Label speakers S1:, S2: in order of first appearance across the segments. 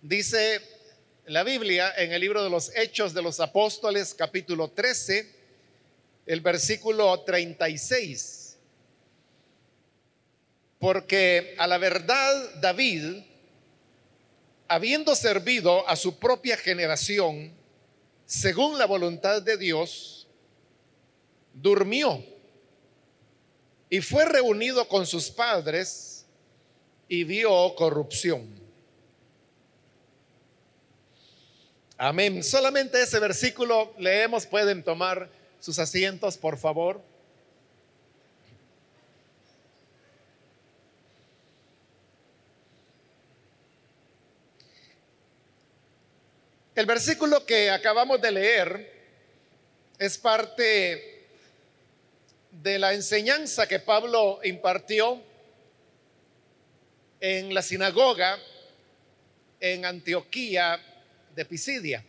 S1: Dice la Biblia en el libro de los Hechos de los Apóstoles, capítulo 13, el versículo 36. Porque a la verdad David, habiendo servido a su propia generación, según la voluntad de Dios, durmió y fue reunido con sus padres y vio corrupción. Amén. Solamente ese versículo leemos. Pueden tomar sus asientos, por favor. El versículo que acabamos de leer es parte de la enseñanza que Pablo impartió en la sinagoga en Antioquía de.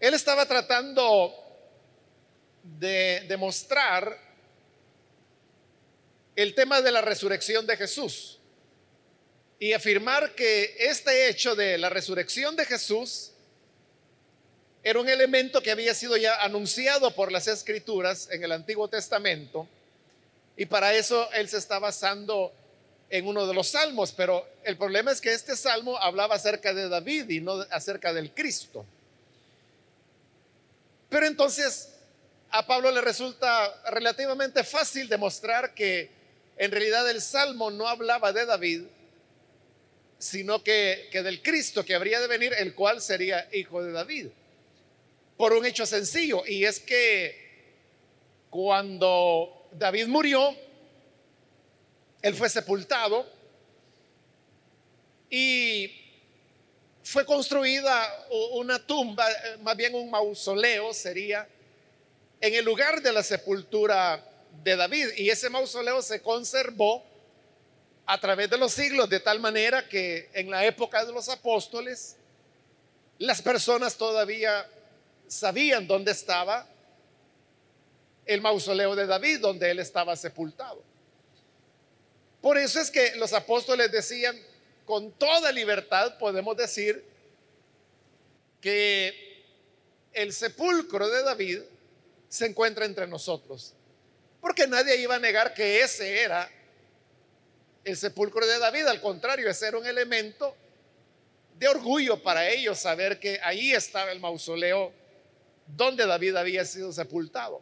S1: Él estaba tratando de demostrar el tema de la resurrección de Jesús y afirmar que este hecho de la resurrección de Jesús era un elemento que había sido ya anunciado por las escrituras en el Antiguo Testamento y para eso él se está basando en uno de los salmos, pero el problema es que este salmo hablaba acerca de David y no acerca del Cristo. Pero entonces a Pablo le resulta relativamente fácil demostrar que en realidad el salmo no hablaba de David, sino que, que del Cristo que habría de venir, el cual sería hijo de David. Por un hecho sencillo, y es que cuando David murió, él fue sepultado y fue construida una tumba, eh, más bien un mausoleo sería, en el lugar de la sepultura de David. Y ese mausoleo se conservó a través de los siglos de tal manera que en la época de los apóstoles las personas todavía sabían dónde estaba el mausoleo de David, donde él estaba sepultado. Por eso es que los apóstoles decían, con toda libertad podemos decir que el sepulcro de David se encuentra entre nosotros. Porque nadie iba a negar que ese era el sepulcro de David. Al contrario, ese era un elemento de orgullo para ellos saber que ahí estaba el mausoleo donde David había sido sepultado.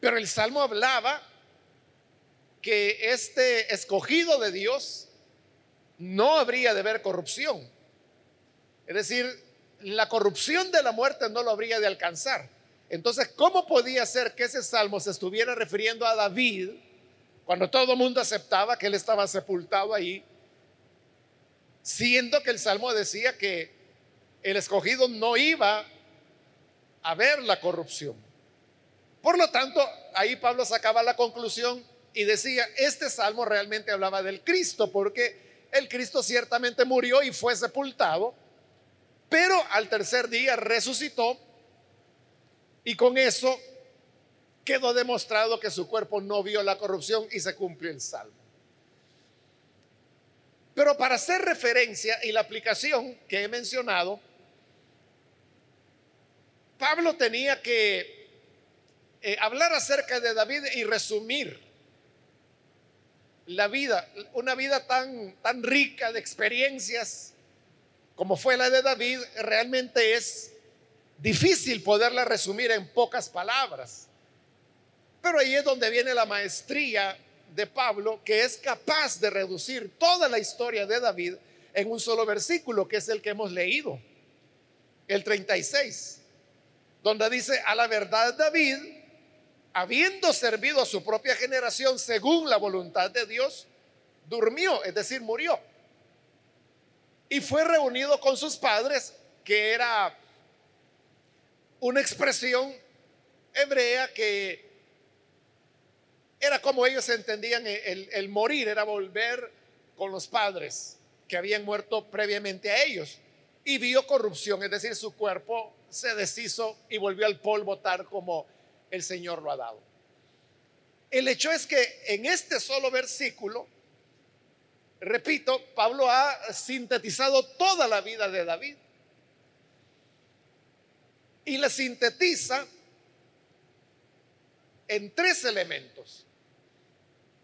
S1: Pero el Salmo hablaba que este escogido de Dios no habría de ver corrupción. Es decir, la corrupción de la muerte no lo habría de alcanzar. Entonces, ¿cómo podía ser que ese salmo se estuviera refiriendo a David cuando todo el mundo aceptaba que él estaba sepultado ahí? Siendo que el salmo decía que el escogido no iba a ver la corrupción. Por lo tanto, ahí Pablo sacaba la conclusión y decía, este salmo realmente hablaba del Cristo, porque el Cristo ciertamente murió y fue sepultado, pero al tercer día resucitó y con eso quedó demostrado que su cuerpo no vio la corrupción y se cumplió el salmo. Pero para hacer referencia y la aplicación que he mencionado, Pablo tenía que eh, hablar acerca de David y resumir la vida, una vida tan, tan rica de experiencias como fue la de David, realmente es difícil poderla resumir en pocas palabras. Pero ahí es donde viene la maestría de Pablo, que es capaz de reducir toda la historia de David en un solo versículo, que es el que hemos leído, el 36, donde dice, a la verdad David, habiendo servido a su propia generación según la voluntad de Dios, durmió, es decir, murió. Y fue reunido con sus padres, que era una expresión hebrea que era como ellos entendían el, el, morir, era volver con los padres que habían muerto previamente a ellos. Y vio corrupción, es decir, su cuerpo se deshizo y volvió al polvo tal como el Señor lo ha dado. El hecho es que en este solo versículo, repito, Pablo ha sintetizado toda la vida de David. Y la sintetiza en tres elementos.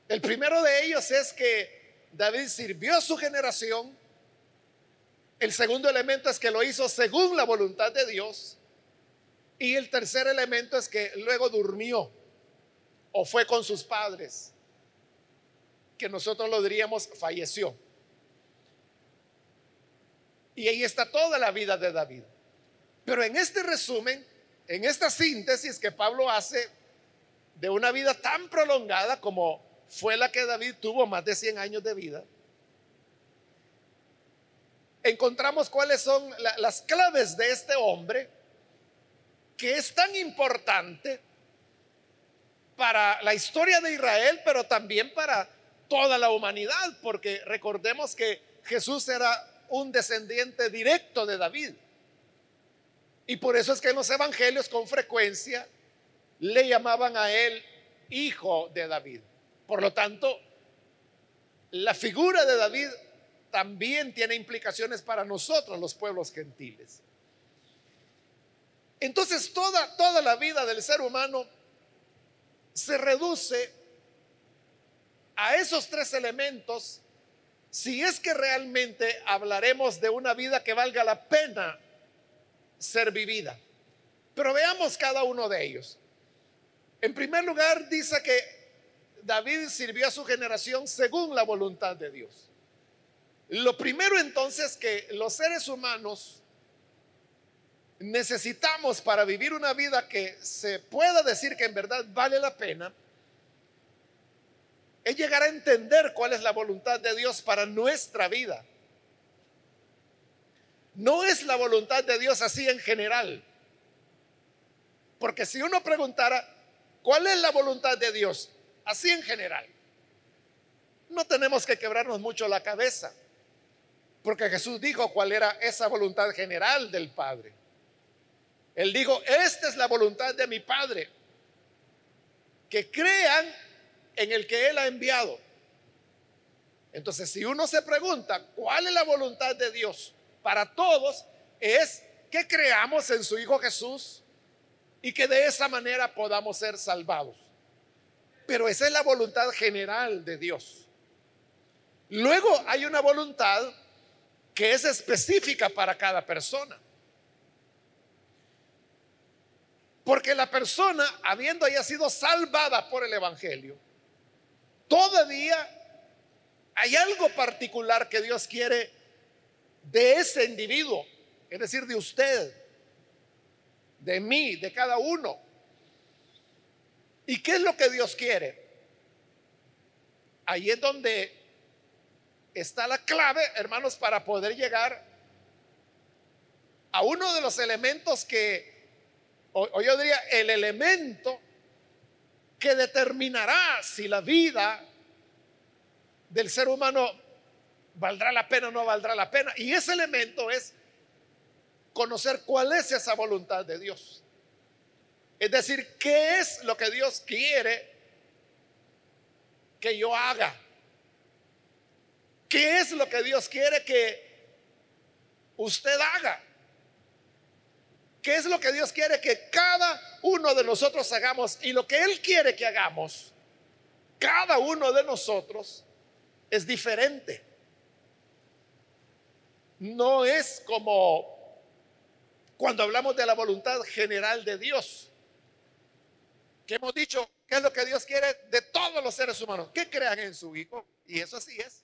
S1: El primero de ellos es que David sirvió a su generación. El segundo elemento es que lo hizo según la voluntad de Dios. Y el tercer elemento es que luego durmió o fue con sus padres, que nosotros lo diríamos falleció. Y ahí está toda la vida de David. Pero en este resumen, en esta síntesis que Pablo hace de una vida tan prolongada como fue la que David tuvo, más de 100 años de vida, encontramos cuáles son las claves de este hombre que es tan importante para la historia de Israel, pero también para toda la humanidad, porque recordemos que Jesús era un descendiente directo de David. Y por eso es que en los evangelios con frecuencia le llamaban a él hijo de David. Por lo tanto, la figura de David también tiene implicaciones para nosotros, los pueblos gentiles. Entonces, toda, toda la vida del ser humano se reduce a esos tres elementos si es que realmente hablaremos de una vida que valga la pena ser vivida. Pero veamos cada uno de ellos. En primer lugar, dice que David sirvió a su generación según la voluntad de Dios. Lo primero entonces que los seres humanos necesitamos para vivir una vida que se pueda decir que en verdad vale la pena, es llegar a entender cuál es la voluntad de Dios para nuestra vida. No es la voluntad de Dios así en general. Porque si uno preguntara, ¿cuál es la voluntad de Dios? Así en general. No tenemos que quebrarnos mucho la cabeza. Porque Jesús dijo cuál era esa voluntad general del Padre. Él dijo, esta es la voluntad de mi Padre, que crean en el que Él ha enviado. Entonces, si uno se pregunta, ¿cuál es la voluntad de Dios para todos? Es que creamos en su Hijo Jesús y que de esa manera podamos ser salvados. Pero esa es la voluntad general de Dios. Luego hay una voluntad que es específica para cada persona. Porque la persona, habiendo ya sido salvada por el Evangelio, todavía hay algo particular que Dios quiere de ese individuo, es decir, de usted, de mí, de cada uno. ¿Y qué es lo que Dios quiere? Ahí es donde está la clave, hermanos, para poder llegar a uno de los elementos que o, yo diría el elemento que determinará si la vida del ser humano valdrá la pena o no valdrá la pena. Y ese elemento es conocer cuál es esa voluntad de Dios. Es decir, qué es lo que Dios quiere que yo haga. ¿Qué es lo que Dios quiere que usted haga? ¿Qué es lo que Dios quiere que cada uno de nosotros hagamos? Y lo que Él quiere que hagamos, cada uno de nosotros, es diferente. No es como cuando hablamos de la voluntad general de Dios, que hemos dicho, ¿qué es lo que Dios quiere de todos los seres humanos? Que crean en su Hijo. Y eso así es.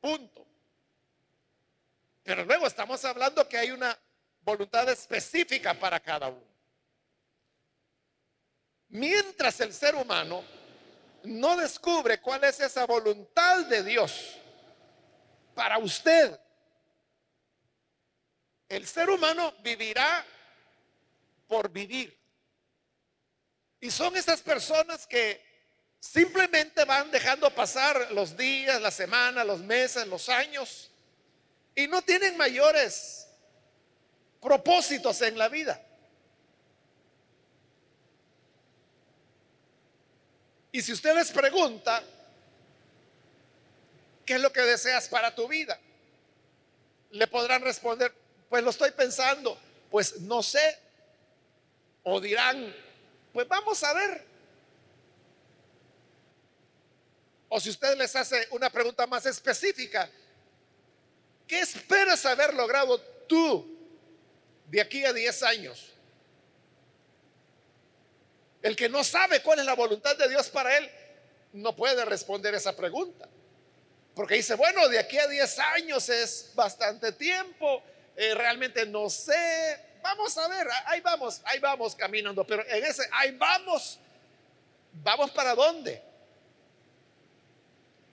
S1: Punto. Pero luego estamos hablando que hay una voluntad específica para cada uno. Mientras el ser humano no descubre cuál es esa voluntad de Dios para usted, el ser humano vivirá por vivir. Y son esas personas que simplemente van dejando pasar los días, las semanas, los meses, los años, y no tienen mayores propósitos en la vida. Y si usted les pregunta, ¿qué es lo que deseas para tu vida? Le podrán responder, pues lo estoy pensando, pues no sé. O dirán, pues vamos a ver. O si usted les hace una pregunta más específica, ¿qué esperas haber logrado tú de aquí a 10 años? El que no sabe cuál es la voluntad de Dios para él, no puede responder esa pregunta. Porque dice, bueno, de aquí a 10 años es bastante tiempo, eh, realmente no sé, vamos a ver, ahí vamos, ahí vamos caminando, pero en ese, ahí vamos, vamos para dónde.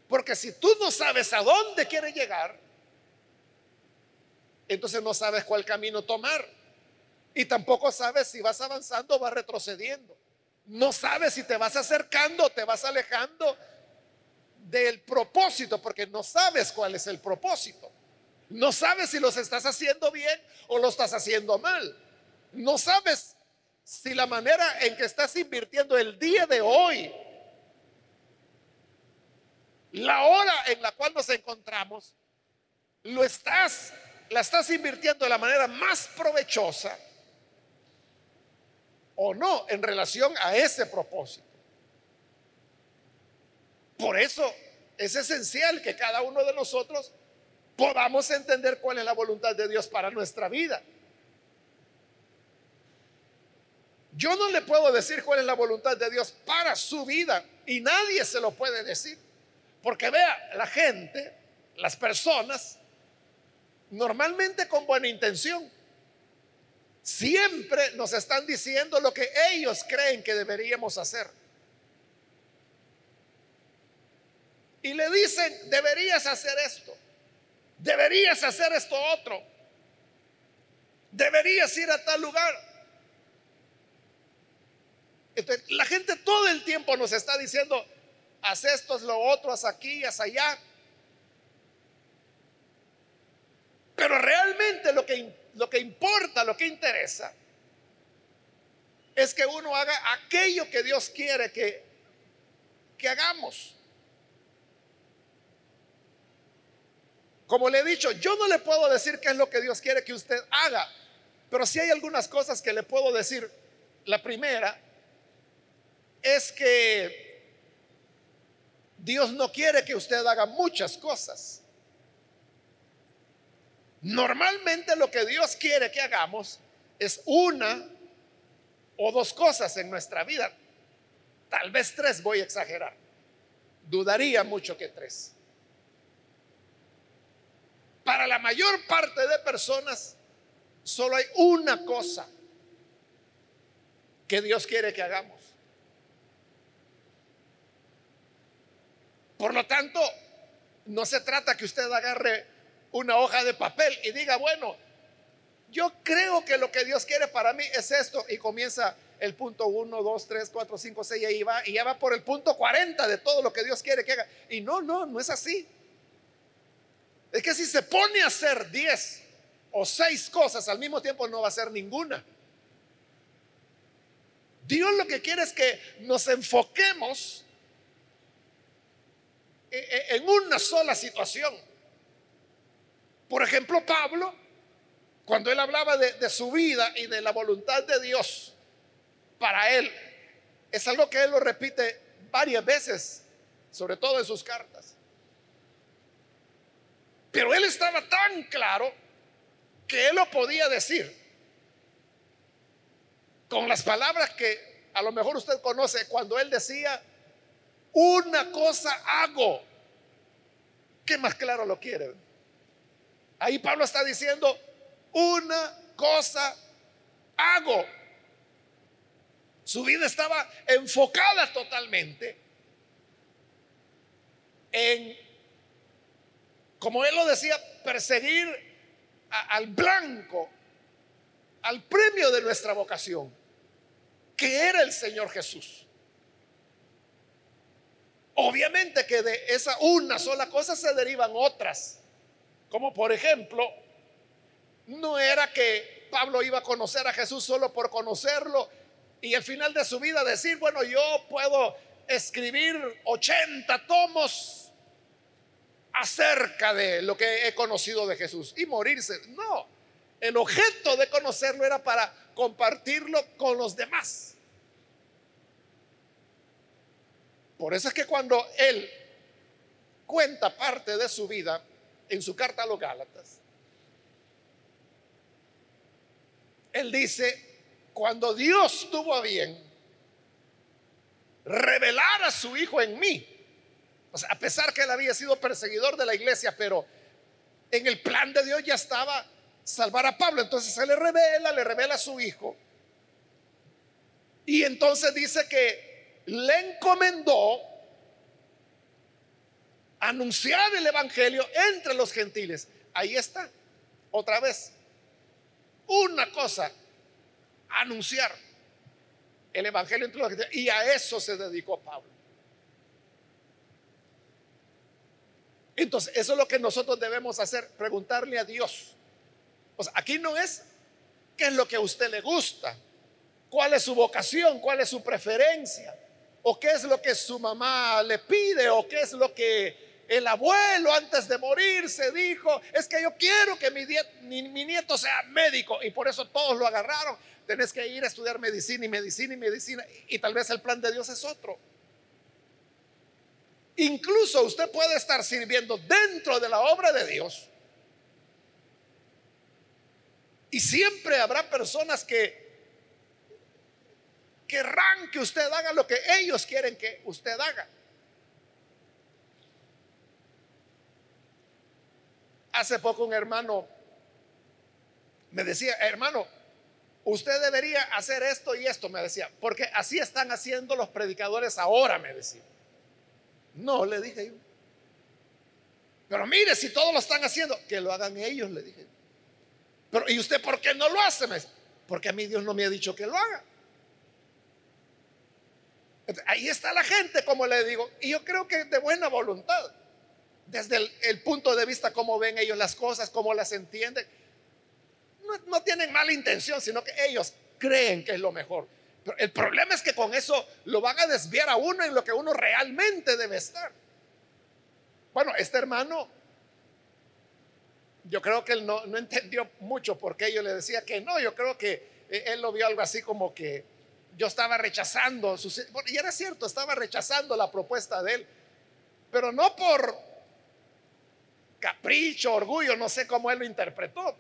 S1: Porque si tú no sabes a dónde quieres llegar, entonces no sabes cuál camino tomar. Y tampoco sabes si vas avanzando o vas retrocediendo. No sabes si te vas acercando o te vas alejando del propósito, porque no sabes cuál es el propósito. No sabes si los estás haciendo bien o lo estás haciendo mal. No sabes si la manera en que estás invirtiendo el día de hoy, la hora en la cual nos encontramos, lo estás, la estás invirtiendo de la manera más provechosa o no en relación a ese propósito. Por eso es esencial que cada uno de nosotros podamos entender cuál es la voluntad de Dios para nuestra vida. Yo no le puedo decir cuál es la voluntad de Dios para su vida y nadie se lo puede decir. Porque vea, la gente, las personas, normalmente con buena intención, siempre nos están diciendo lo que ellos creen que deberíamos hacer. Y le dicen, deberías hacer esto, deberías hacer esto otro, deberías ir a tal lugar. la gente todo el tiempo nos está diciendo, haz esto, haz lo otro, haz aquí, haz allá. Pero realmente lo que lo que importa, lo que interesa, es que uno haga aquello que Dios quiere que, que hagamos. Como le he dicho, yo no le puedo decir qué es lo que Dios quiere que usted haga, pero si hay algunas cosas que le puedo decir. La primera es que Dios no quiere que usted haga muchas cosas. Normalmente lo que Dios quiere que hagamos es una o dos cosas en nuestra vida. Tal vez tres, voy a exagerar. Dudaría mucho que tres. Para la mayor parte de personas, solo hay una cosa que Dios quiere que hagamos. Por lo tanto, no se trata que usted agarre una hoja de papel y diga, bueno, yo creo que lo que Dios quiere para mí es esto. Y comienza el punto 1, 2, 3, 4, 5, 6 y ahí va. Y ya va por el punto 40 de todo lo que Dios quiere que haga. Y no, no, no es así. Es que si se pone a hacer 10 o 6 cosas al mismo tiempo, no va a hacer ninguna. Dios lo que quiere es que nos enfoquemos e, e, en una sola situación. Por ejemplo, Pablo, cuando él hablaba de, su vida y de la voluntad de Dios para él, es algo que él lo repite varias veces, sobre todo en sus cartas. Pero él estaba tan claro que él lo podía decir con las palabras que a lo mejor usted conoce cuando él decía, una cosa hago. ¿Qué más claro lo quiere? Ahí Pablo está diciendo, una cosa hago. Su vida estaba enfocada totalmente en, como él lo decía, perseguir al blanco, al premio de nuestra vocación, que era el Señor Jesús. Obviamente que de esa una sola cosa se derivan otras. Como por ejemplo, no era que Pablo iba a conocer a Jesús solo por conocerlo y al final de su vida decir, bueno, yo puedo escribir 80 tomos acerca de lo que he conocido de Jesús y morirse. No, el objeto de conocerlo era para compartirlo con los demás. Por eso es que cuando él cuenta parte de su vida en su carta a los Gálatas, él dice, cuando Dios tuvo a bien revelar a su Hijo en mí, o sea, a pesar que él había sido perseguidor de la iglesia, pero en el plan de Dios ya estaba salvar a Pablo. Entonces se le revela, le revela a su hijo. Y entonces dice que le encomendó anunciar el Evangelio entre los gentiles. Ahí está, otra vez. Una cosa, anunciar el Evangelio entre los gentiles. Y a eso se dedicó Pablo. Entonces, eso es lo que nosotros debemos hacer, preguntarle a Dios. Aquí no es qué es lo que a usted le gusta, cuál es su vocación, cuál es su preferencia, o qué es lo que su mamá le pide, o qué es lo que el abuelo antes de morir se dijo, es que yo quiero que mi, nieto sea médico y por eso todos lo agarraron. Tenés que ir a estudiar medicina y medicina y medicina y tal vez el plan de Dios es otro. Incluso usted puede estar sirviendo dentro de la obra de Dios. Y siempre habrá personas que querrán que usted haga lo que ellos quieren que usted haga. Hace poco un hermano me decía, hermano, usted debería hacer esto y esto, me decía, porque así están haciendo los predicadores ahora, me decía. No, le dije yo. Pero mire, si todos lo están haciendo, que lo hagan ellos, le dije. Pero ¿y usted por qué no lo hace? Porque a mí Dios no me ha dicho que lo haga. Ahí está la gente, como le digo, y yo creo que de buena voluntad, desde el, punto de vista cómo ven ellos las cosas, cómo las entienden. No, tienen mala intención, sino que ellos creen que es lo mejor el problema es que con eso lo van a desviar a uno en lo que uno realmente debe estar. Bueno, este hermano, yo creo que él no, entendió mucho porque yo le decía que no, yo creo que eh, él lo vio algo así como que yo estaba rechazando, su, y era cierto, estaba rechazando la propuesta de él, pero no por capricho, orgullo, no sé cómo él lo interpretó.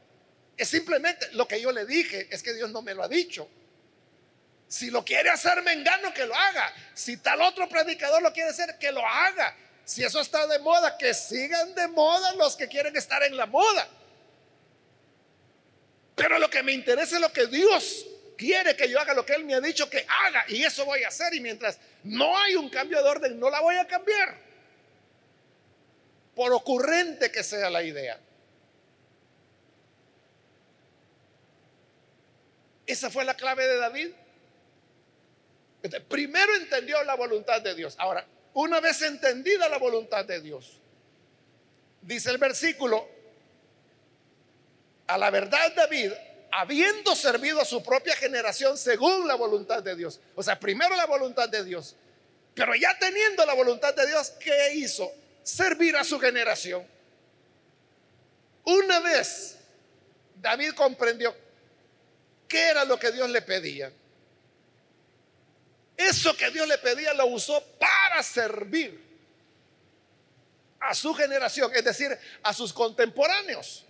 S1: Es simplemente lo que yo le dije, es que Dios no me lo ha dicho. Si lo quiere hacer Mengano, que lo haga. Si tal otro predicador lo quiere hacer, que lo haga. Si eso está de moda, que sigan de moda los que quieren estar en la moda. Pero lo que me interesa es lo que Dios quiere que yo haga, lo que Él me ha dicho que haga. Y eso voy a hacer. Y mientras no hay un cambio de orden, no la voy a cambiar. Por ocurrente que sea la idea. Esa fue la clave de David. Primero entendió la voluntad de Dios. Ahora, una vez entendida la voluntad de Dios, dice el versículo, a la verdad David, habiendo servido a su propia generación según la voluntad de Dios. O sea, primero la voluntad de Dios, pero ya teniendo la voluntad de Dios, ¿qué hizo? Servir a su generación. Una vez David comprendió qué era lo que Dios le pedía eso que Dios le pedía lo usó para servir a su generación, es decir, a sus contemporáneos.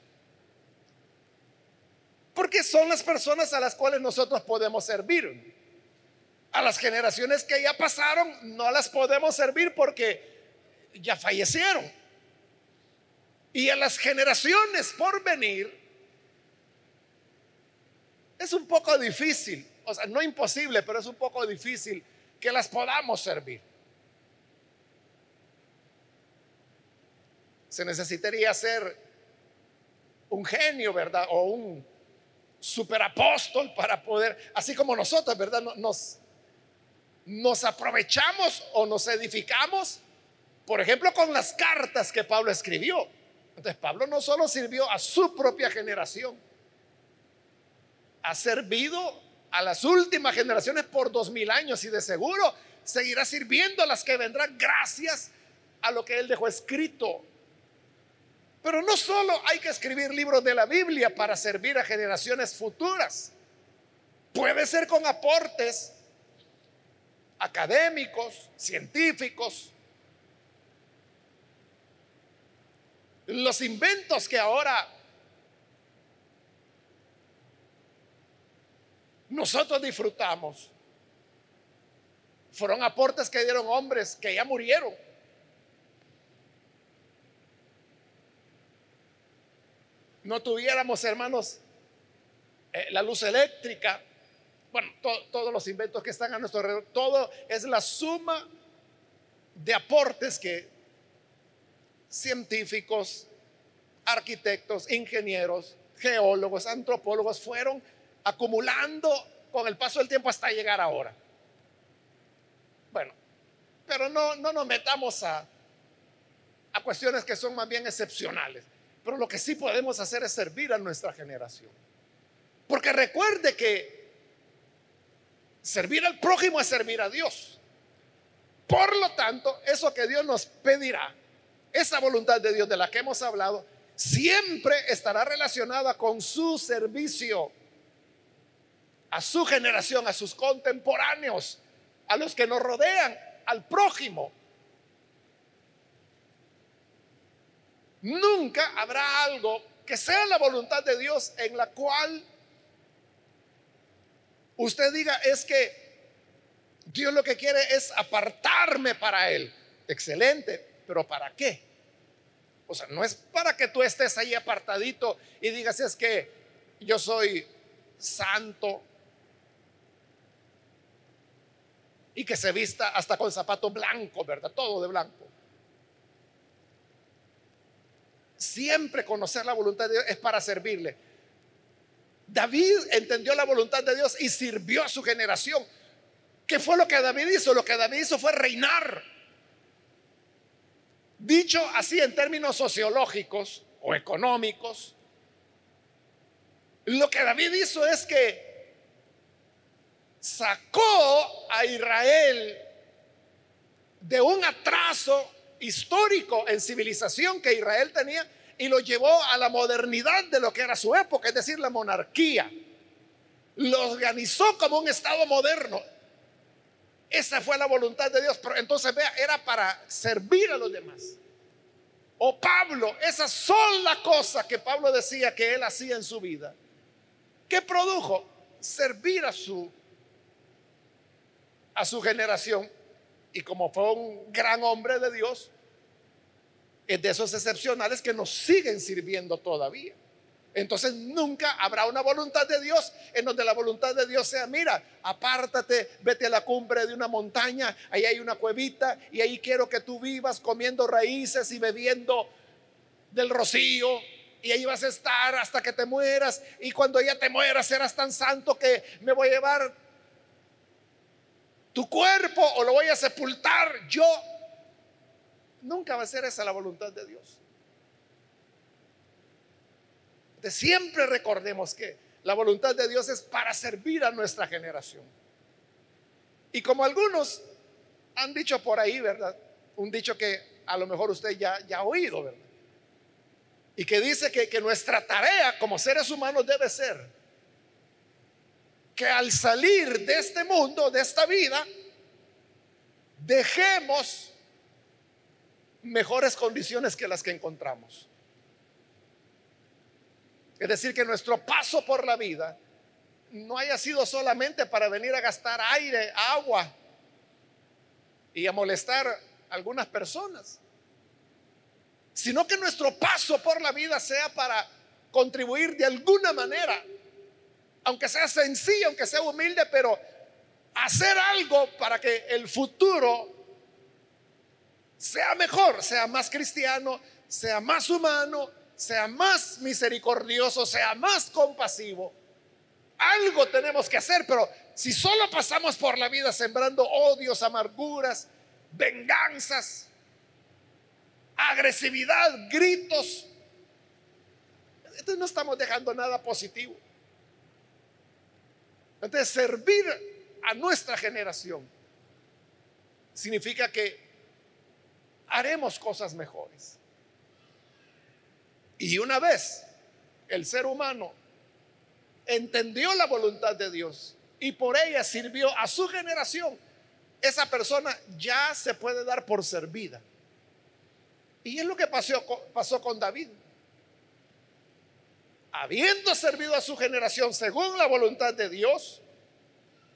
S1: Porque son las personas a las cuales nosotros podemos servir. A las generaciones que ya pasaron no las podemos servir porque ya fallecieron. Y a las generaciones por venir es un poco difícil o sea, no imposible, pero es un poco difícil que las podamos servir. Se necesitaría ser un genio, ¿verdad? O un superapóstol para poder, así como nosotros, ¿verdad? Nos, nos aprovechamos o nos edificamos, por ejemplo, con las cartas que Pablo escribió. Entonces, Pablo no solo sirvió a su propia generación, ha servido a las últimas generaciones por dos mil años y de seguro seguirá sirviendo a las que vendrán gracias a lo que él dejó escrito Pero no solo hay que escribir libros de la Biblia para servir a generaciones futuras. Puede ser con aportes académicos, científicos. Los inventos que ahora nosotros disfrutamos fueron aportes que dieron hombres que ya murieron. No tuviéramos, hermanos, eh, la luz eléctrica, bueno, todos los inventos que están a nuestro alrededor, todo es la suma de aportes que científicos, arquitectos, ingenieros, geólogos, antropólogos fueron acumulando con el paso del tiempo hasta llegar ahora. Bueno, pero no, no nos metamos a, a cuestiones que son más bien excepcionales. Pero lo que sí podemos hacer es servir a nuestra generación. Porque recuerde que servir al prójimo es servir a Dios. Por lo tanto, eso que Dios nos pedirá, esa voluntad de Dios de la que hemos hablado, siempre estará relacionada con su servicio a su generación, a sus contemporáneos, a los que nos rodean, al prójimo. Nunca habrá algo que sea la voluntad de Dios en la cual usted diga es que Dios lo que quiere es apartarme para Él. Excelente, pero ¿para qué? O sea, no es para que tú estés ahí apartadito y digas es que yo soy santo, y que se vista hasta con zapato blanco, ¿verdad? Todo de blanco. Siempre conocer la voluntad de Dios es para servirle. David entendió la voluntad de Dios y sirvió a su generación. ¿Qué fue lo que David hizo? Lo que David hizo fue reinar. Dicho así en términos sociológicos o económicos, lo que David hizo es que sacó a Israel de un atraso histórico en civilización que Israel tenía y lo llevó a la modernidad de lo que era su época, es decir, la monarquía. Lo organizó como un Estado moderno. Esa fue la voluntad de Dios. Pero entonces, vea, era para servir a los demás. O Pablo, esa sola cosa que Pablo decía que él hacía en su vida, ¿qué produjo? Servir a su a su generación y como fue un gran hombre de Dios, es de esos excepcionales que nos siguen sirviendo todavía. Entonces nunca habrá una voluntad de Dios en donde la voluntad de Dios sea, mira, apártate, vete a la cumbre de una montaña, ahí hay una cuevita y ahí quiero que tú vivas comiendo raíces y bebiendo del rocío y ahí vas a estar hasta que te mueras y cuando ya te mueras serás tan santo que me voy a llevar tu cuerpo o lo voy a sepultar yo. Nunca va a ser esa la voluntad de Dios. Siempre recordemos que la voluntad de Dios es para servir a nuestra generación. Y como algunos han dicho por ahí, ¿verdad? Un dicho que a lo mejor usted ya, ha oído, ¿verdad? Y que dice que nuestra tarea como seres humanos debe ser que al salir de este mundo, de esta vida, dejemos mejores condiciones que las que encontramos. Es decir, que nuestro paso por la vida no haya sido solamente para venir a gastar aire, agua y a molestar a algunas personas, sino que nuestro paso por la vida sea para contribuir de alguna manera aunque sea sencillo, aunque sea humilde, pero hacer algo para que el futuro sea mejor, sea más cristiano, sea más humano, sea más misericordioso, sea más compasivo. Algo tenemos que hacer, pero si solo pasamos por la vida sembrando odios, amarguras, venganzas, agresividad, gritos, entonces no estamos dejando nada positivo. Entonces, servir a nuestra generación significa que haremos cosas mejores. Y una vez el ser humano entendió la voluntad de Dios y por ella sirvió a su generación, esa persona ya se puede dar por servida. Y es lo que pasó, con David. Habiendo servido a su generación según la voluntad de Dios,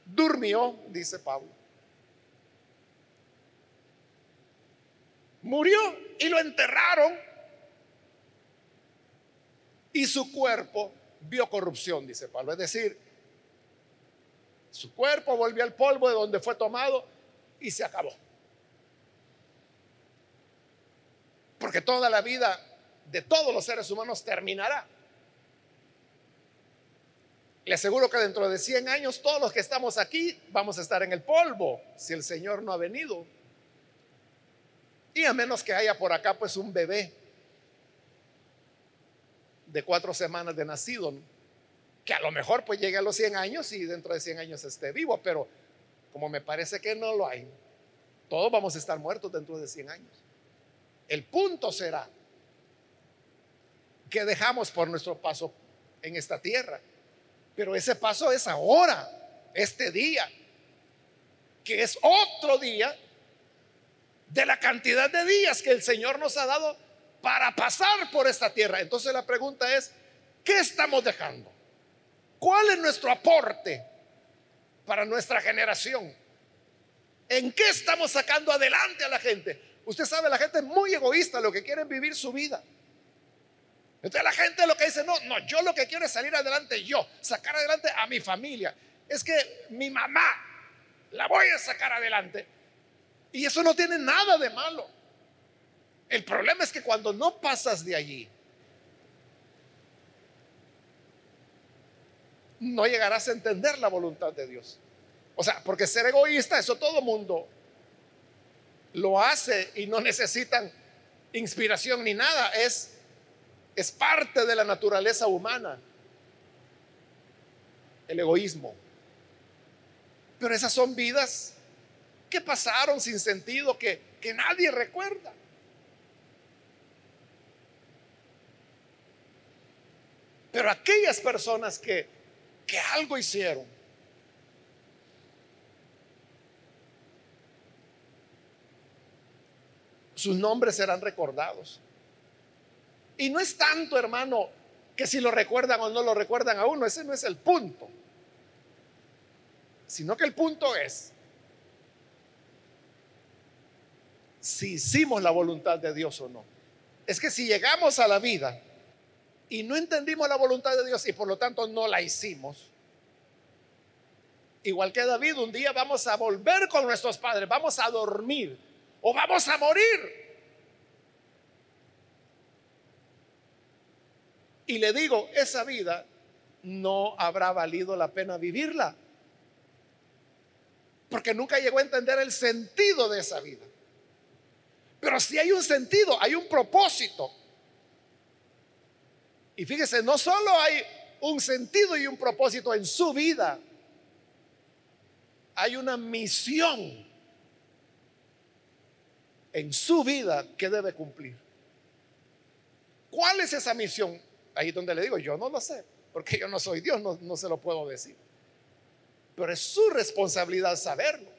S1: durmió, dice Pablo. Murió y lo enterraron. Y su cuerpo vio corrupción, dice Pablo. Es decir, su cuerpo volvió al polvo de donde fue tomado y se acabó. Porque toda la vida de todos los seres humanos terminará. Le aseguro que dentro de 100 años todos los que estamos aquí vamos a estar en el polvo si el Señor no ha venido. Y a menos que haya por acá pues un bebé de cuatro semanas de nacido, que a lo mejor pues llegue a los 100 años y dentro de 100 años esté vivo, pero como me parece que no lo hay, todos vamos a estar muertos dentro de 100 años. El punto será que dejamos por nuestro paso en esta tierra, pero ese paso es ahora, este día, que es otro día de la cantidad de días que el Señor nos ha dado para pasar por esta tierra. Entonces la pregunta es, ¿qué estamos dejando? ¿Cuál es nuestro aporte para nuestra generación? ¿En qué estamos sacando adelante a la gente? Usted sabe, la gente es muy egoísta, lo que quiere es vivir su vida. Entonces la gente lo que dice, no, no, yo lo que quiero es salir adelante yo, sacar adelante a mi familia. Es que mi mamá la voy a sacar adelante. Y eso no tiene nada de malo. El problema es que cuando no pasas de allí, no llegarás a entender la voluntad de Dios. O sea, porque ser egoísta, eso todo mundo lo hace y no necesitan inspiración ni nada. Es, es parte de la naturaleza humana. El egoísmo. Pero esas son vidas que pasaron sin sentido, que, que nadie recuerda. Pero aquellas personas que, que algo hicieron, sus nombres serán recordados. Y no es tanto, hermano, que si lo recuerdan o no lo recuerdan a uno, ese no es el punto. Sino que el punto es si hicimos la voluntad de Dios o no. Es que si llegamos a la vida y no entendimos la voluntad de Dios y por lo tanto no la hicimos, igual que David, un día vamos a volver con nuestros padres, vamos a dormir o vamos a morir. Y le digo, esa vida no habrá valido la pena vivirla. Porque nunca llegó a entender el sentido de esa vida. Pero si hay un sentido, hay un propósito. Y fíjese, no solo hay un sentido y un propósito en su vida, hay una misión en su vida que debe cumplir. ¿Cuál es esa misión? Ahí donde le digo, yo no lo sé, porque yo no soy Dios, no, no se lo puedo decir. Pero es su responsabilidad saberlo.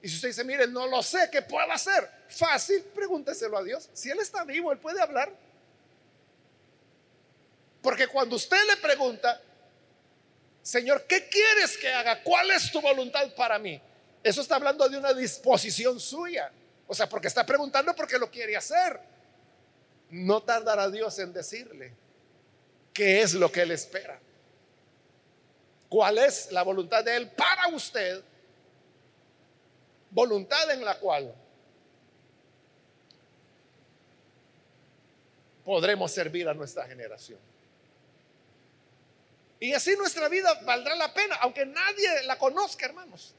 S1: Y si usted dice, mire, no lo sé, ¿qué puedo hacer? Fácil, pregúnteselo a Dios. Si Él está vivo, Él puede hablar. Porque cuando usted le pregunta, Señor, ¿qué quieres que haga? ¿Cuál es tu voluntad para mí? Eso está hablando de una disposición suya. O sea, porque está preguntando porque lo quiere hacer. No tardará Dios en decirle qué es lo que Él espera. ¿Cuál es la voluntad de Él para usted? voluntad en la cual podremos servir a nuestra generación. Y así nuestra vida valdrá la pena, aunque nadie la conozca, hermanos,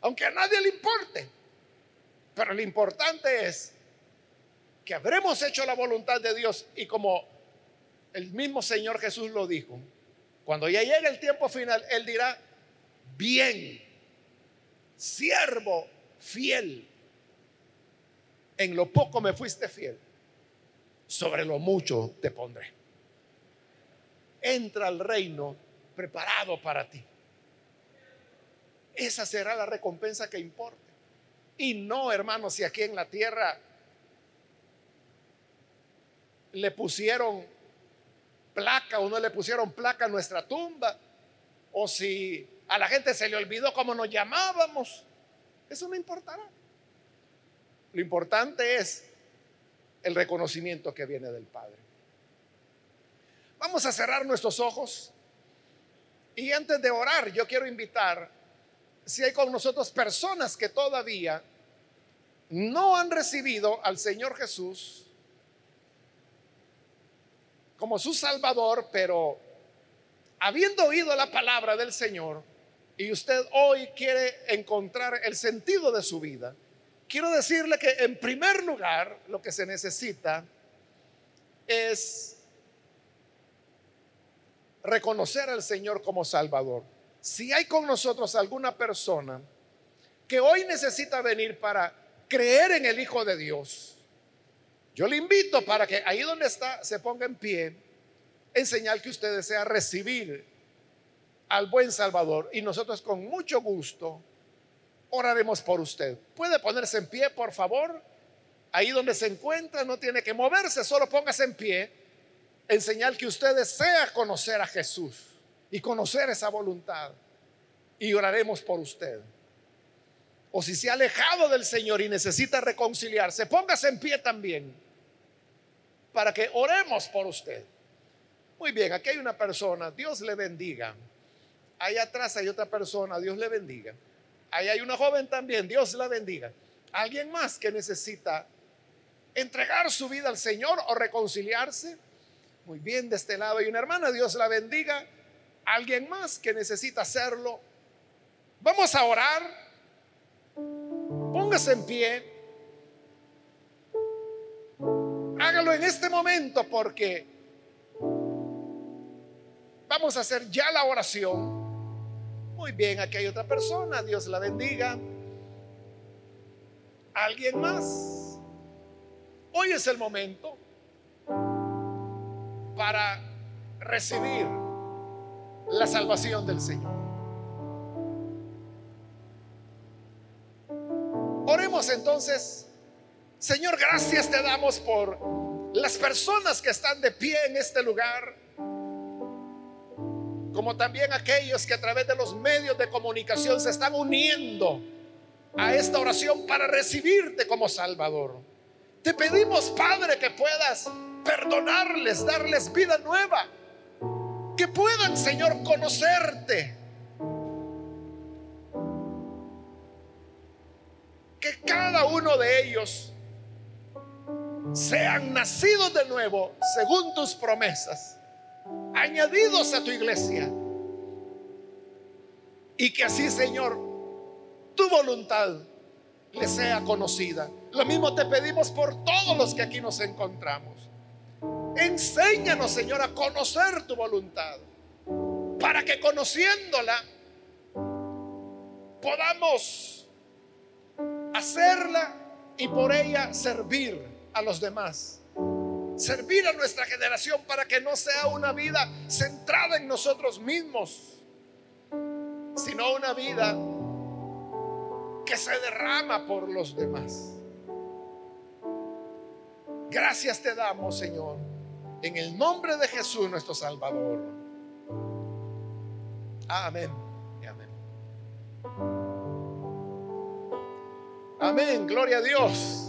S1: aunque a nadie le importe. Pero lo importante es que habremos hecho la voluntad de Dios y como el mismo Señor Jesús lo dijo, cuando ya llegue el tiempo final, Él dirá, bien, siervo fiel. En lo poco me fuiste fiel. sobre lo mucho te pondré. Entra al reino preparado para ti. Esa será la recompensa que importa. Y no, hermanos, si aquí en la tierra le pusieron placa o no le pusieron placa a nuestra tumba, o si a la gente se le olvidó cómo nos llamábamos, eso no importará. Lo importante es el reconocimiento que viene del Padre. Vamos a cerrar nuestros ojos. Y antes de orar yo quiero invitar, si hay con nosotros personas que todavía no han recibido al Señor Jesús como su Salvador, pero habiendo oído la palabra del Señor y usted hoy quiere encontrar el sentido de su vida, quiero decirle que en primer lugar lo que se necesita es reconocer al Señor como Salvador. Si hay con nosotros alguna persona que hoy necesita venir para creer en el Hijo de Dios, yo le invito para que ahí donde está se ponga en pie en señal que usted desea recibir al buen Salvador y nosotros con mucho gusto oraremos por usted. ¿Puede ponerse en pie, por favor? Ahí donde se encuentra, no tiene que moverse, solo póngase en pie en señal que usted desea conocer a Jesús y conocer esa voluntad. Y oraremos por usted. O si se ha alejado del Señor y necesita reconciliarse, póngase en pie también para que oremos por usted. Muy bien, aquí hay una persona, Dios le bendiga. Ahí atrás hay otra persona, Dios le bendiga. Ahí hay una joven también, Dios la bendiga. Alguien más que necesita entregar su vida al Señor o reconciliarse. Muy bien, de este lado hay una hermana, Dios la bendiga. Alguien más que necesita hacerlo. Vamos a orar. Póngase en pie. Hágalo en este momento porque vamos a hacer ya la oración. Muy bien, aquí hay otra persona, Dios la bendiga. ¿Alguien más? Hoy es el momento para recibir la salvación del Señor. Oremos entonces, Señor, gracias te damos por las personas que están de pie en este lugar como también aquellos que a través de los medios de comunicación se están uniendo a esta oración para recibirte como Salvador. Te pedimos, Padre, que puedas perdonarles, darles vida nueva, que puedan, Señor, conocerte. Que cada uno de ellos sean nacidos de nuevo según tus promesas añadidos a tu iglesia. Y que así, Señor, tu voluntad le sea conocida. Lo mismo te pedimos por todos los que aquí nos encontramos. Enséñanos, Señor, a conocer tu voluntad, para que conociéndola podamos hacerla y por ella servir a los demás servir a nuestra generación para que no sea una vida centrada en nosotros mismos, sino una vida que se derrama por los demás. Gracias te damos, Señor, en el nombre de Jesús nuestro Salvador. Amén. Amén. Amén. Gloria a Dios.